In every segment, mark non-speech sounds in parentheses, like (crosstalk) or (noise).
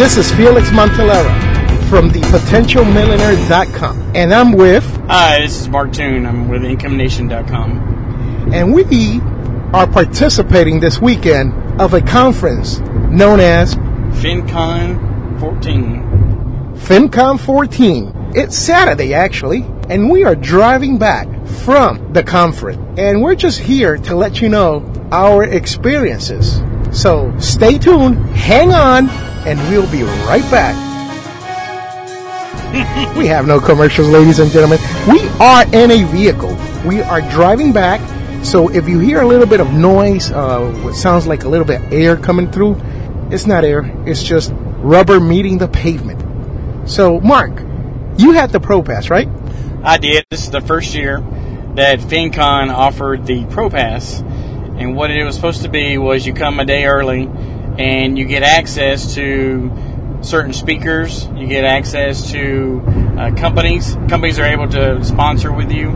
This is Felix Montelara from thepotentialmillionaire.com. And I'm with. Hi, this is Mark Tune. I'm with IncomeNation.com. And we are participating this weekend of a conference known as FinCon 14. FinCon 14. It's Saturday, actually, and we are driving back from the conference. And we're just here to let you know our experiences. So stay tuned, hang on, and we'll be right back. we have no commercials, ladies and gentlemen. We are in a vehicle. We are driving back. So if you hear a little bit of noise, uh, what sounds like a little bit of air coming through, it's not air. It's just rubber meeting the pavement. So, Mark, you had the Pro Pass, right? I did. This is the first year that FinCon offered the Pro Pass, and what it was supposed to be was you come a day early and you get access to certain speakers. You get access to uh, companies. Companies are able to sponsor with you.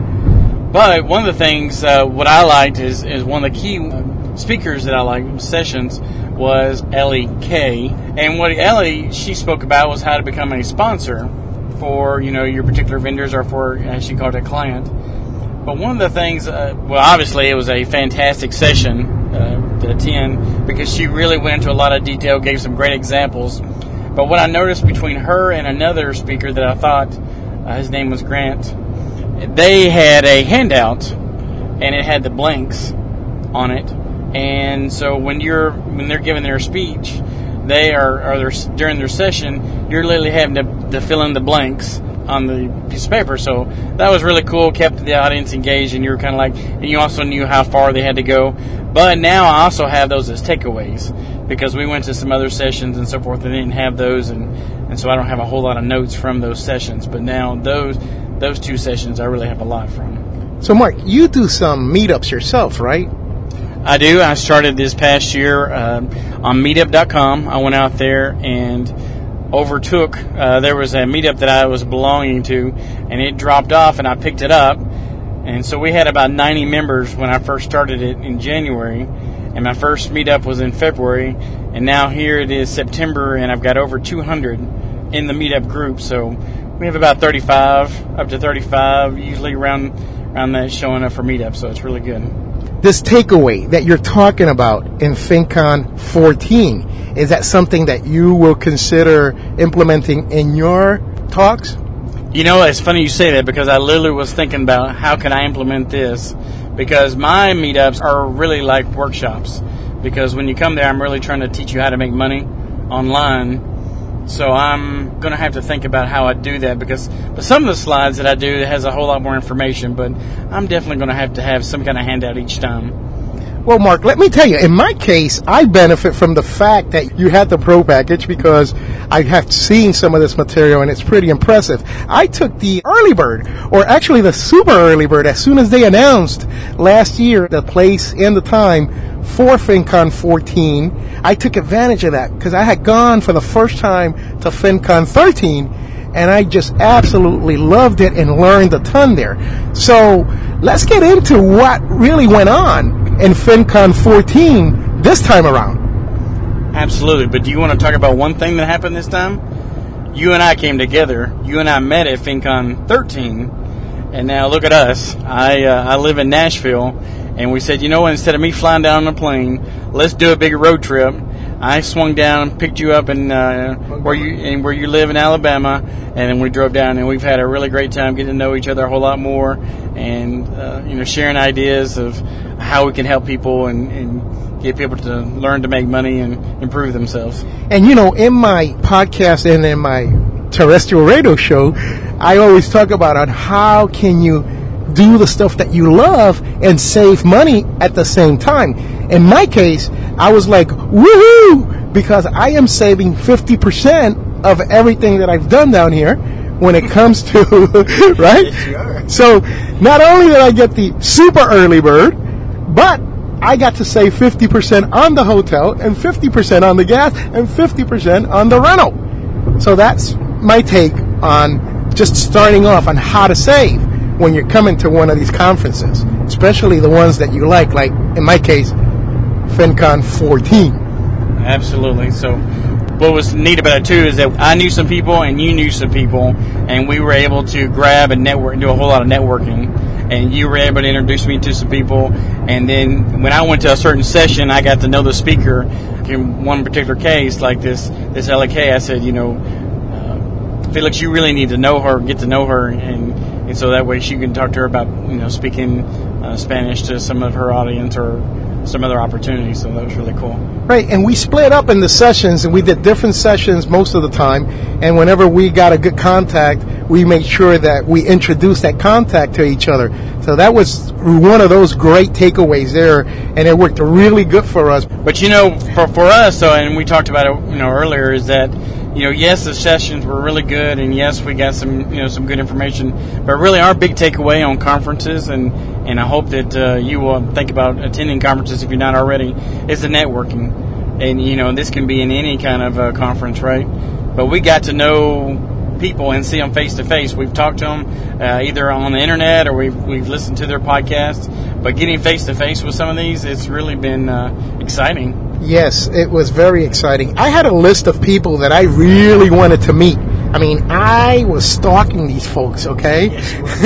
But one of the things, uh, what I liked is, is one of the key speakers that I liked, sessions, was Ellie Kay. And what Ellie, she spoke about was how to become a sponsor for you know your particular vendors or for as she called it a client. But one of the things, uh, well, obviously it was a fantastic session to attend because she really went into a lot of detail, gave some great examples. But what I noticed between her and another speaker that I thought uh, his name was Grant, they had a handout and it had the blanks on it. And so when you're when they're giving their speech, they are, are during their session, you're literally having to, to fill in the blanks on the piece of paper. So that was really cool, kept the audience engaged, and you were kind of like, and you also knew how far they had to go. But now I also have those as takeaways because we went to some other sessions and so forth and didn't have those, and, and so I don't have a whole lot of notes from those sessions. But now those those two sessions I really have a lot from. So, Mark, you do some meetups yourself, right? I do. I started this past year uh, on Meetup.com. I went out there and overtook. Uh, there was a meetup that I was belonging to, and it dropped off, and I picked it up. And so we had about 90 members when I first started it in January, and my first meetup was in February, and now here it is September, and I've got over 200 in the meetup group. So we have about 35, up to 35, usually around around that showing up for meetup. So it's really good this takeaway that you're talking about in FinCon 14, is that something that you will consider implementing in your talks? You know, it's funny you say that because I literally was thinking about how can I implement this because my meetups are really like workshops because when you come there, I'm really trying to teach you how to make money online so I'm going to have to think about how I do that because but some of the slides that I do has a whole lot more information, but I'm definitely going to have to have some kind of handout each time. Well, Mark, let me tell you, in my case, I benefit from the fact that you had the pro package because I have seen some of this material and it's pretty impressive. I took the early bird, or actually the super early bird, as soon as they announced last year the place and the time for FinCon 14. I took advantage of that because I had gone for the first time to FinCon 13 and I just absolutely loved it and learned a ton there. So let's get into what really went on in FinCon 14 this time around. Absolutely, but do you want to talk about one thing that happened this time? You and I came together. You and I met at FinCon 13, and now look at us. I uh, I live in Nashville, and we said, you know? Instead of me flying down on a plane, let's do a big road trip. I swung down, and picked you up in uh, where you in where you live in Alabama, and then we drove down, and we've had a really great time getting to know each other a whole lot more, and uh, you know sharing ideas of how we can help people and, and get people to learn to make money and improve themselves. And you know, in my podcast and in my terrestrial radio show, I always talk about on how can you do the stuff that you love and save money at the same time. In my case, I was like, woohoo! Because I am saving 50% of everything that I've done down here when it comes to, (laughs) right? Yes, so not only did I get the super early bird, but I got to save 50% on the hotel and 50% on the gas and 50% on the rental. So that's my take on just starting off on how to save when you're coming to one of these conferences, especially the ones that you like, like in my case, FinCon 14. Absolutely. So what was neat about it too is that I knew some people and you knew some people, and we were able to grab and network and do a whole lot of networking. And you were able to introduce me to some people, and then when I went to a certain session, I got to know the speaker. In one particular case, like this this Ellie Kay, I said, you know, uh, Felix, you really need to know her, get to know her, and, and so that way she can talk to her about you know speaking uh, Spanish to some of her audience or some other opportunities. So that was really cool. Right, and we split up in the sessions, and we did different sessions most of the time. And whenever we got a good contact, we made sure that we introduced that contact to each other. So that was one of those great takeaways there, and it worked really good for us. But you know, for for us, so and we talked about it, you know, earlier, is that you know, yes, the sessions were really good, and yes, we got some, you know, some good information. But really, our big takeaway on conferences, and and I hope that uh, you will think about attending conferences if you're not already, is the networking. And you know, this can be in any kind of uh, conference, right? But we got to know people and see them face to face. We've talked to them uh, either on the internet or we've we've listened to their podcasts. But getting face to face with some of these, it's really been uh, exciting. Yes, it was very exciting. I had a list of people that I really wanted to meet. I mean, I was stalking these folks, okay? Yes, you were. (laughs)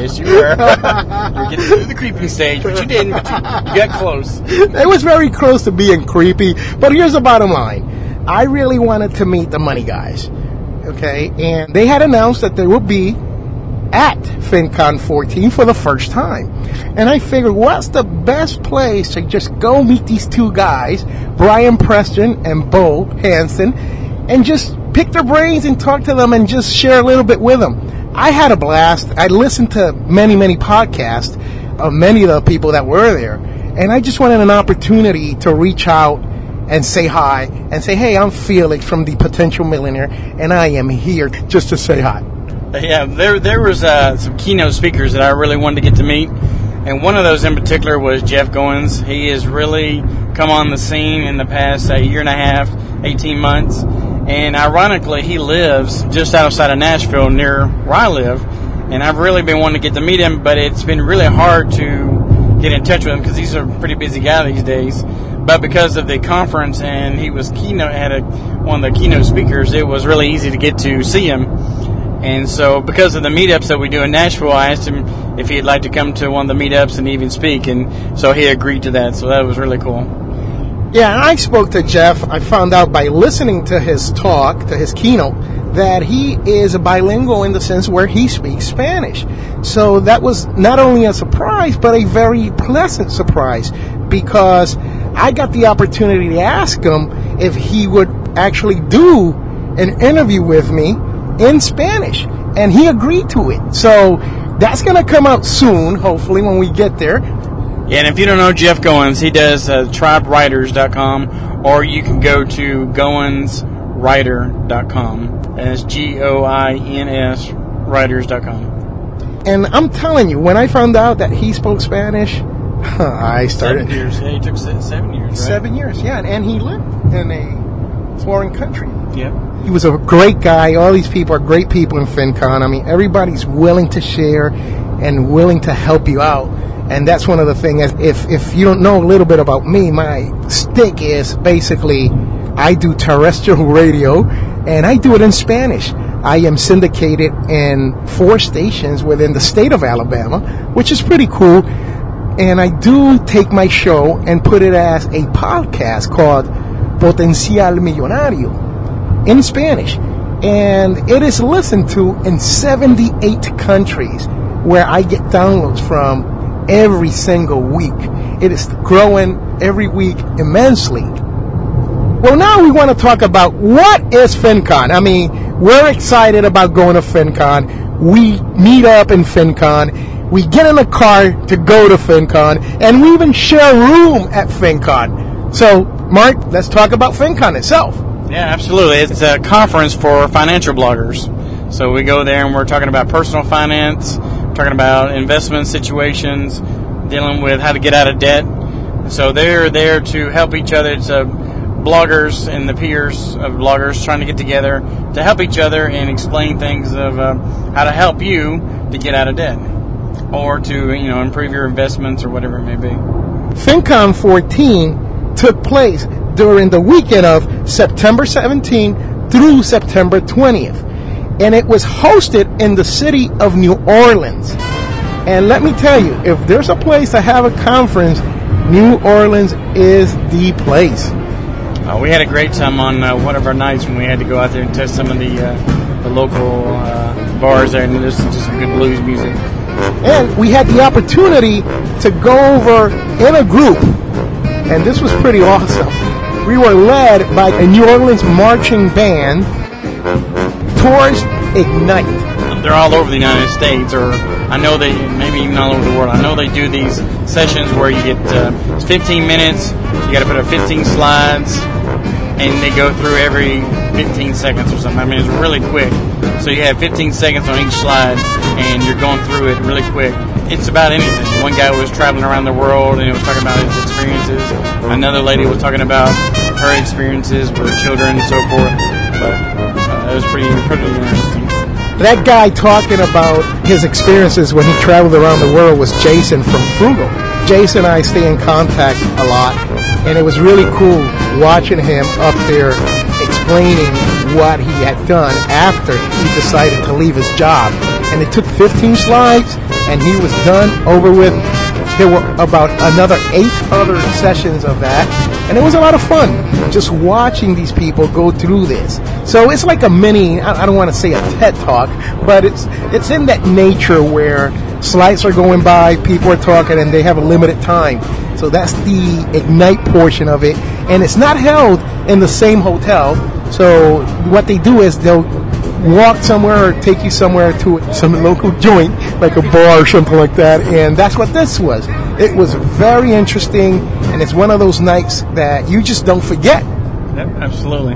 yes, you were. You're getting through the creepy stage, but you didn't. But you, you got close. It was very close to being creepy, but here's the bottom line. I really wanted to meet the money guys, okay? And they had announced that there would be at FinCon 14 for the first time. And I figured, what's the best place to just go meet these two guys, Brian Preston and Bo Hanson, and just pick their brains and talk to them and just share a little bit with them. I had a blast. I listened to many, many podcasts of many of the people that were there. And I just wanted an opportunity to reach out and say hi and say, hey, I'm Felix from the Potential Millionaire, and I am here just to say hi. Yeah, there there was uh, some keynote speakers that I really wanted to get to meet, and one of those in particular was Jeff Goins. He has really come on the scene in the past uh, year and a half, eighteen months, and ironically, he lives just outside of Nashville, near where I live, and I've really been wanting to get to meet him, but it's been really hard to get in touch with him because he's a pretty busy guy these days. But because of the conference and he was keynote had a, one of the keynote speakers, it was really easy to get to see him. And so, because of the meetups that we do in Nashville, I asked him if he'd like to come to one of the meetups and even speak, and so he agreed to that. So that was really cool. Yeah, and I spoke to Jeff. I found out by listening to his talk, to his keynote, that he is a bilingual in the sense where he speaks Spanish. So that was not only a surprise, but a very pleasant surprise because I got the opportunity to ask him if he would actually do an interview with me in Spanish, and he agreed to it. So that's going to come out soon, hopefully, when we get there. Yeah, and if you don't know Jeff Goins, he does uh, tribewriters.com, or you can go to goinswriter.com. That's G O I N S writers.com. And I'm telling you, when I found out that he spoke Spanish, (laughs) I started. Seven years. Yeah, he took seven years, right? Seven years, yeah. And he lived in a foreign country. Yep. He was a great guy. All these people are great people in FinCon. I mean, everybody's willing to share and willing to help you out. And that's one of the things. If if you don't know a little bit about me, my stick is basically I do terrestrial (laughs) radio, and I do it in Spanish. I am syndicated in four stations within the state of Alabama, which is pretty cool. And I do take my show and put it as a podcast called Potencial Millonario in Spanish. And it is listened to in 78 countries where I get downloads from every single week. It is growing every week immensely. Well, now we want to talk about what is FinCon. I mean, we're excited about going to FinCon. We meet up in FinCon. We get in a car to go to FinCon, and we even share room at FinCon. So, Mark, let's talk about FinCon itself. Yeah, absolutely. It's a conference for financial bloggers. So we go there and we're talking about personal finance, talking about investment situations, dealing with how to get out of debt. So they're there to help each other. It's a bloggers and the peers of bloggers trying to get together to help each other and explain things of uh, how to help you to get out of debt or to you know improve your investments or whatever it may be. FinCon 14 took place during the weekend of September 17 through September 20th. And it was hosted in the city of New Orleans. And let me tell you, if there's a place to have a conference, New Orleans is the place. Uh, we had a great time on uh, one of our nights when we had to go out there and test some of the uh, the local uh, bars there and listen to some good blues music. And we had the opportunity to go over in a group, and this was pretty awesome. We were led by a New Orleans marching band towards Ignite they're all over the United States, or I know they maybe even all over the world. I know they do these sessions where you get uh, 15 minutes, you got to put up 15 slides, and they go through every 15 seconds or something. I mean, it's really quick. So you have 15 seconds on each slide, and you're going through it really quick. It's about anything. One guy was traveling around the world and he was talking about his experiences. Another lady was talking about her experiences with children and so forth. But uh, it was pretty, pretty interesting. That guy talking about his experiences when he traveled around the world was Jason from Phroogal. Jason and I stay in contact a lot, and it was really cool watching him up there explaining what he had done after he decided to leave his job. And it took 15 slides, and he was done, over with. There were about another eight other sessions of that, and it was a lot of fun just watching these people go through this. So it's like a mini, I don't want to say a TED talk, but it's, it's in that nature where slides are going by, people are talking, and they have a limited time. So that's the Ignite portion of it. And it's not held in the same hotel. So what they do is they'll walk somewhere or take you somewhere to some local joint, like a bar or something like that. And that's what this was. It was very interesting, and it's one of those nights that you just don't forget. Yep, absolutely.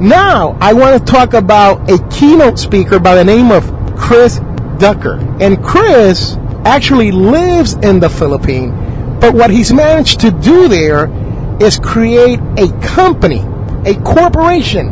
Now, I want to talk about a keynote speaker by the name of Chris Ducker. And Chris actually lives in the Philippines, but what he's managed to do there is create a company, a corporation,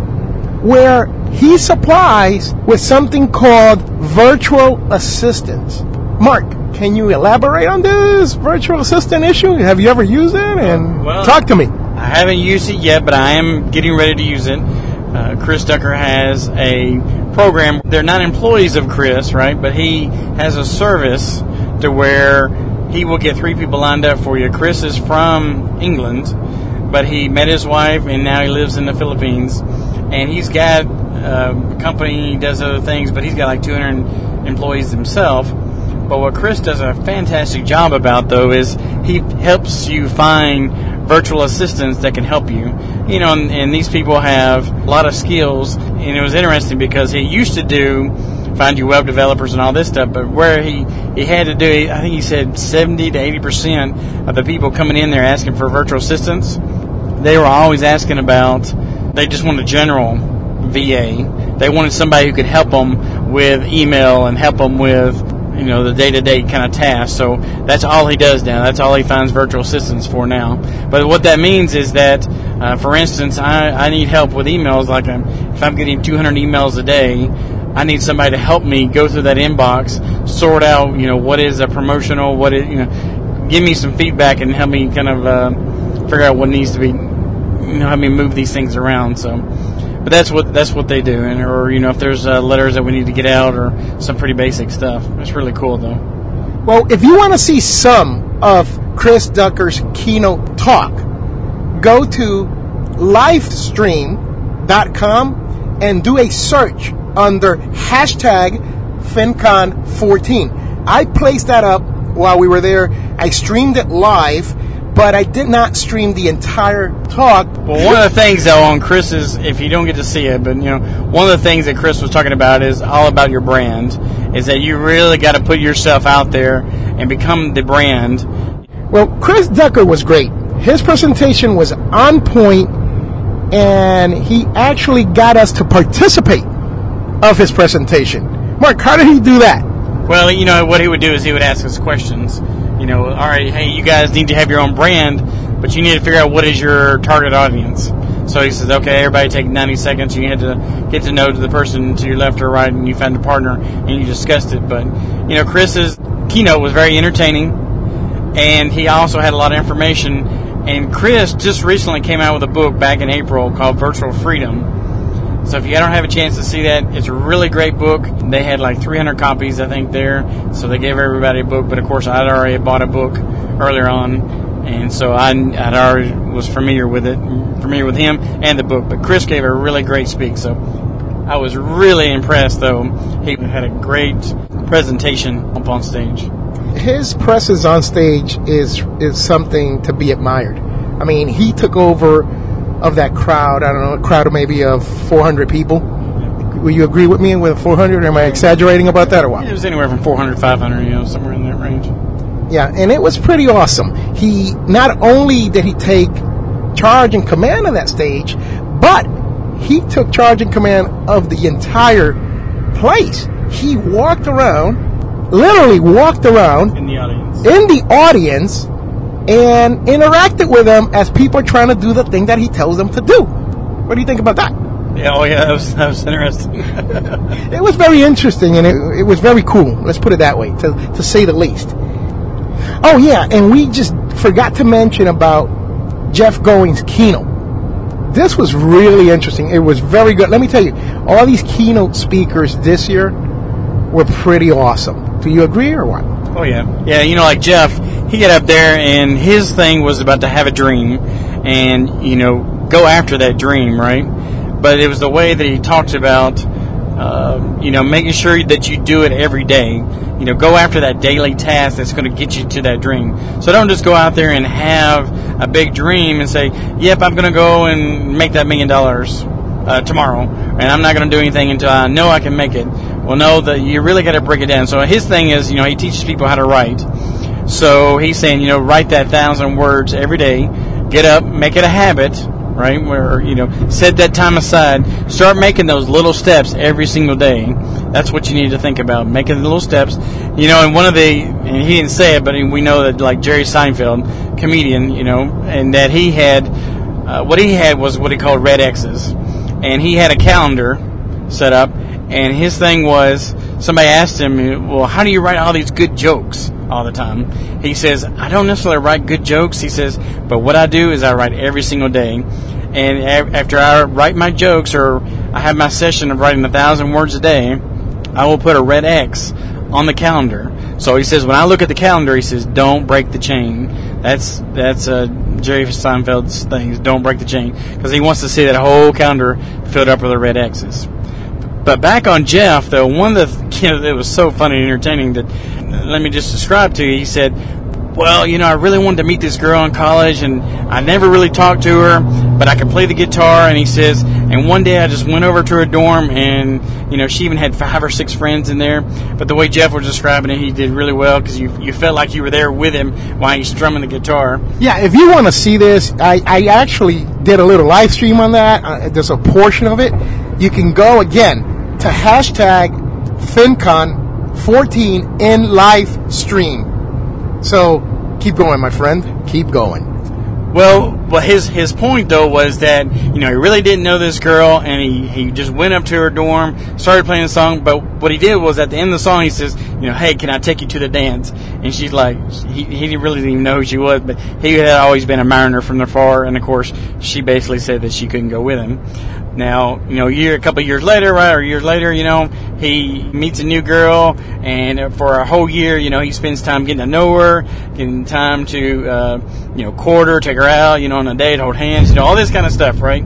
where he supplies with something called virtual assistants. Mark, can you elaborate on this virtual assistant issue? Have you ever used it? And well, talk to me. I haven't used it yet, but I am getting ready to use it. Uh, Chris Ducker has a program. They're not employees of Chris, right? But he has a service to where he will get three people lined up for you. Chris is from England, but he met his wife and now he lives in the Philippines. And he's got a company, does other things, but he's got like 200 employees himself. But what Chris does a fantastic job about, though, is he helps you find virtual assistants that can help you. You know, and, and, these people have a lot of skills. And it was interesting because he used to do find you web developers and all this stuff, but where he, he had to do, I think he said 70 to 80% of the people coming in there asking for virtual assistants, they were always asking about, they just want a general VA. They wanted somebody who could help them with email and help them with you know the day-to-day kind of tasks. So that's all he does now. That's all he finds virtual assistants for now. But what that means is that, uh, for instance, I, I need help with emails. Like I'm, if I'm getting 200 emails a day, I need somebody to help me go through that inbox, sort out you know what is a promotional, what is you know, give me some feedback and help me kind of uh, figure out what needs to be, you know, help me move these things around. So but that's what that's what they do, and or you know if there's uh, letters that we need to get out or some pretty basic stuff. It's really cool though. Well, if you want to see some of Chris Ducker's keynote talk, go to livestream.com and do a search under hashtag FinCon14. I placed that up while we were there. I streamed it live but I did not stream the entire talk. Well, one of the things though on Chris's, if you don't get to see it, but you know, one of the things that Chris was talking about is all about your brand. Is that you really got to put yourself out there and become the brand. Well, Chris Ducker was great. His presentation was on point, and he actually got us to participate of his presentation. Mark, how did he do that? Well, you know, what he would do is he would ask us questions you know, all right, hey, you guys need to have your own brand, but you need to figure out what is your target audience. So he says, okay, everybody take 90 seconds. You had to get to know to the person to your left or right, and you found a partner, and you discussed it. But, you know, Chris's keynote was very entertaining, and he also had a lot of information, And Chris just recently came out with a book back in April called Virtual Freedom. So if you don't have a chance to see that, it's a really great book. They had like 300 copies, I think, there. So they gave everybody a book. But of course, I'd already bought a book earlier on, and so I I'd already was familiar with it, familiar with him and the book. But Chris gave a really great speak. So I was really impressed, though. He had a great presentation up on stage his presence on stage is is something to be admired. I mean, he took over of that crowd. I don't know, a crowd of maybe uh, of 400 people. Will you agree with me with 400? Am I exaggerating about that or what? It was anywhere from 400, 500, you know, somewhere in that range. Yeah, and it was pretty awesome. He not only did he take charge and command of that stage, but he took charge and command of the entire place. He walked around literally walked around in the audience, in the audience and interacted with them as people are trying to do the thing that he tells them to do. What do you think about that? Yeah, oh yeah, that was, that was interesting. (laughs) it was very interesting and it, it was very cool. Let's put it that way, to, to say the least. Oh yeah, and we just forgot to mention about Jeff Goins' keynote. This was really interesting. It was very good. Let me tell you, all these keynote speakers this year were pretty awesome. Do you agree or what? Oh yeah, yeah. You know, like Jeff, he got up there and his thing was about to have a dream, and you know, go after that dream, right? But it was the way that he talked about, uh, you know, making sure that you do it every day. You know, go after that daily task that's going to get you to that dream. So don't just go out there and have a big dream and say, "Yep, I'm going to go and make that million dollars." Uh, tomorrow, and I'm not going to do anything until I know I can make it. Well, no, that you really got to break it down. So his thing is, you know, he teaches people how to write. So he's saying, you know, write that thousand words every day. Get up, make it a habit, right? Where you know, set that time aside. Start making those little steps every single day. That's what you need to think about, making the little steps. You know, and one of the, and he didn't say it, but we know that like Jerry Seinfeld, comedian, you know, and that he had, uh, what he had was what he called red X's, and he had a calendar set up and his thing was somebody asked him, Well, how do you write all these good jokes all the time? He says, I don't necessarily write good jokes. He says, But what I do is I write every single day. And after I write my jokes or I have my session of writing a thousand words a day, I will put a red X on the calendar. So he says, when I look at the calendar, he says, "Don't break the chain." That's that's uh, Jerry Seinfeld's thing. Don't break the chain because he wants to see that whole calendar filled up with the red X's. But back on Jeff, though, one of the you know that was so funny and entertaining that let me just describe to you. He said, "Well, you know, I really wanted to meet this girl in college, and I never really talked to her, but I could play the guitar." And he says, "And one day I just went over to her dorm, and you know, she even had five or six friends in there. But the way Jeff was describing it, he did really well because you you felt like you were there with him while he's strumming the guitar." Yeah, if you want to see this, I I actually did a little live stream on that. Uh, there's a portion of it. You can go again to hashtag FinCon14 in live stream. So keep going, my friend. Keep going. Well, well, his his point though was that you know he really didn't know this girl, and he, he just went up to her dorm, started playing the song. But what he did was at the end of the song, he says, you know, hey, can I take you to the dance? And she's like, he he really didn't even know who she was, but he had always been a mariner from afar, and of course, she basically said that she couldn't go with him. Now, you know, a year, a couple years later, right, or years later, you know, he meets a new girl, and for a whole year, you know, he spends time getting to know her, getting time to, uh, you know, court her, take her out, you know, on a date, hold hands, you know, all this kind of stuff, right?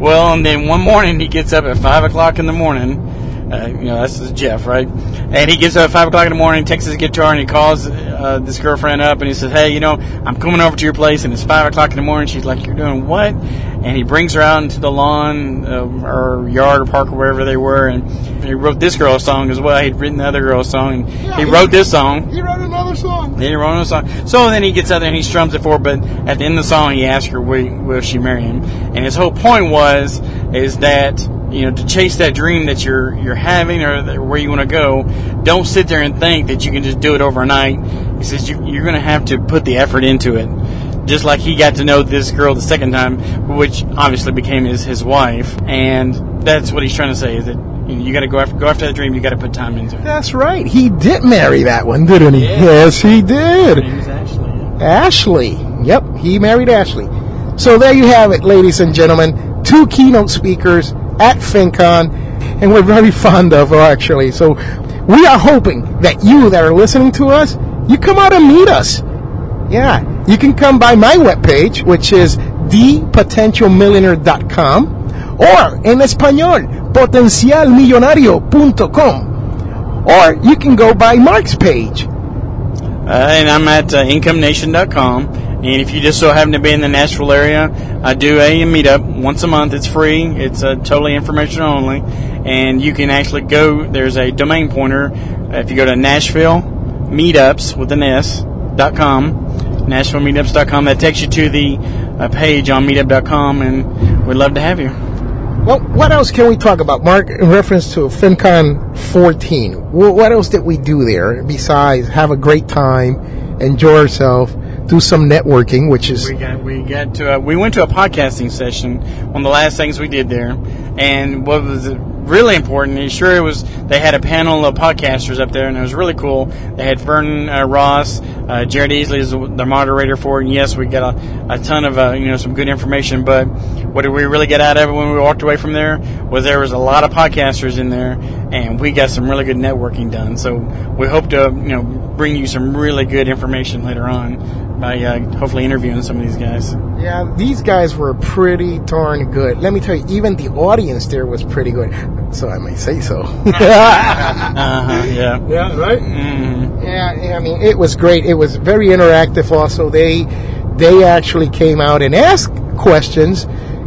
Well, and then one morning he gets up at five o'clock in the morning uh, you know, that's Jeff, right? And he gets up at 5 o'clock in the morning, takes his guitar, and he calls uh, this girlfriend up and he says, Hey, you know, I'm coming over to your place, and it's 5 o'clock in the morning. She's like, You're doing what? And he brings her out into the lawn uh, or yard or park or wherever they were, and he wrote this girl a song as well. He'd written the other girl a song, and yeah, he, he, wrote this song. He wrote another song. Then he wrote another song. So then he gets out there and he strums it for her, but at the end of the song, he asks her, Will, will she marry him? And his whole point was, is that you know, to chase that dream that you're you're having or where you want to go, don't sit there and think that you can just do it overnight. He says you, are going to have to put the effort into it. Just like he got to know this girl the second time, which obviously became his his wife, and that's what he's trying to say is that you, know, you got to go after go after that dream. You got to put time into it. That's right. He did marry that one, didn't he? Yeah. Yes, he did. Ashley. Ashley. Yep, He married Ashley. So there you have it, ladies and gentlemen. Two keynote speakers at FinCon, and we're very fond of her, actually. So we are hoping that you that are listening to us, you come out and meet us. Yeah, you can come by my webpage, which is thepotentialmillionaire.com, or in español, potencialmillonario.com. Or you can go by Mark's page. Uh, and I'm at uh, incomenation.com. And if you just so happen to be in the Nashville area, I do a meetup once a month. It's free. It's uh, totally informational only. And you can actually go, there's a domain pointer. If you go to Nashville Meetups with an S dot com, NashvilleMeetups.com, that takes you to the uh, page on meetup.com. And we'd love to have you. Well, what else can we talk about, Mark, in reference to FinCon 14? What else did we do there besides have a great time, enjoy ourselves, do some networking, which is we got we got to a, we went to a podcasting session. One of the last things we did there, and what was really important. Sure, it was they had a panel of podcasters up there, and it was really cool. They had Vernon uh, Ross, uh, Jared Easley is the moderator for it. And yes, we got a, a ton of uh, you know some good information. But what did we really get out of it when we walked away from there? Was there was a lot of podcasters in there, and we got some really good networking done. So we hope to you know bring you some really good information later on by uh, hopefully interviewing some of these guys. Yeah, these guys were pretty darn good. Let me tell you, even the audience there was pretty good. So I may say so. (laughs) uh-huh, yeah. Yeah, right? Mm-hmm. Yeah, I mean, it was great. It was very interactive also. They they actually came out and asked questions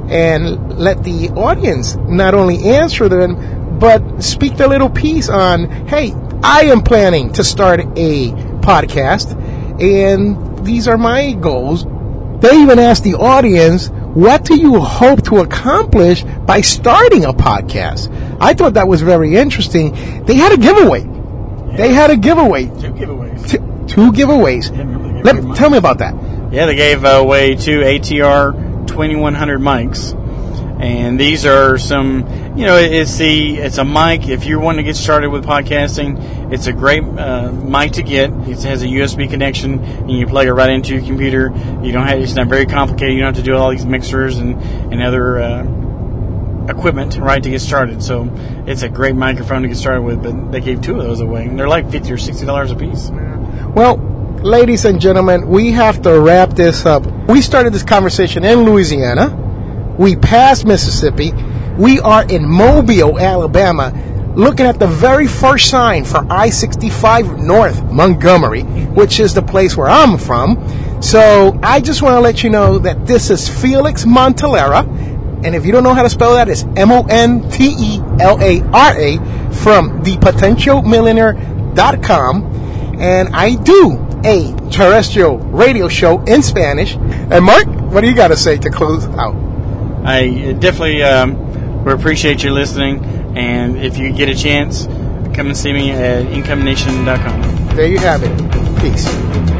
and let the audience not only answer them, but speak their little piece on, hey, I am planning to start a podcast, and these are my goals. They even asked the audience, what do you hope to accomplish by starting a podcast? I thought that was very interesting. They had a giveaway. Yeah. They had a giveaway. Two giveaways. Two, two giveaways. Yeah, Let tell me about that. Yeah, they gave away two ATR 2100 mics and these are some you know it's the it's a mic. If you're wanting to get started with podcasting it's a great uh, mic to get. It has a usb connection and you plug it right into your computer. You don't have it's not very complicated. You don't have to do all these mixers and and other uh, equipment right to get started. So it's a great microphone to get started with but they gave two of those away and they're like 50 or 60 dollars a piece. Well ladies and gentlemen we have to wrap this up. We started this conversation in louisiana we passed Mississippi. We are in Mobile, Alabama, looking at the very first sign for I 65 North Montgomery, which is the place where I'm from. So I just want to let you know that this is Felix Montelara. And if you don't know how to spell that, it's M O N T E L A R A from thepotentialmillionaire.com. And I do a terrestrial radio show in Spanish. And Mark, what do you got to say to close out? I definitely um, appreciate you listening. And if you get a chance, come and see me at incomenation.com. There you have it. Peace.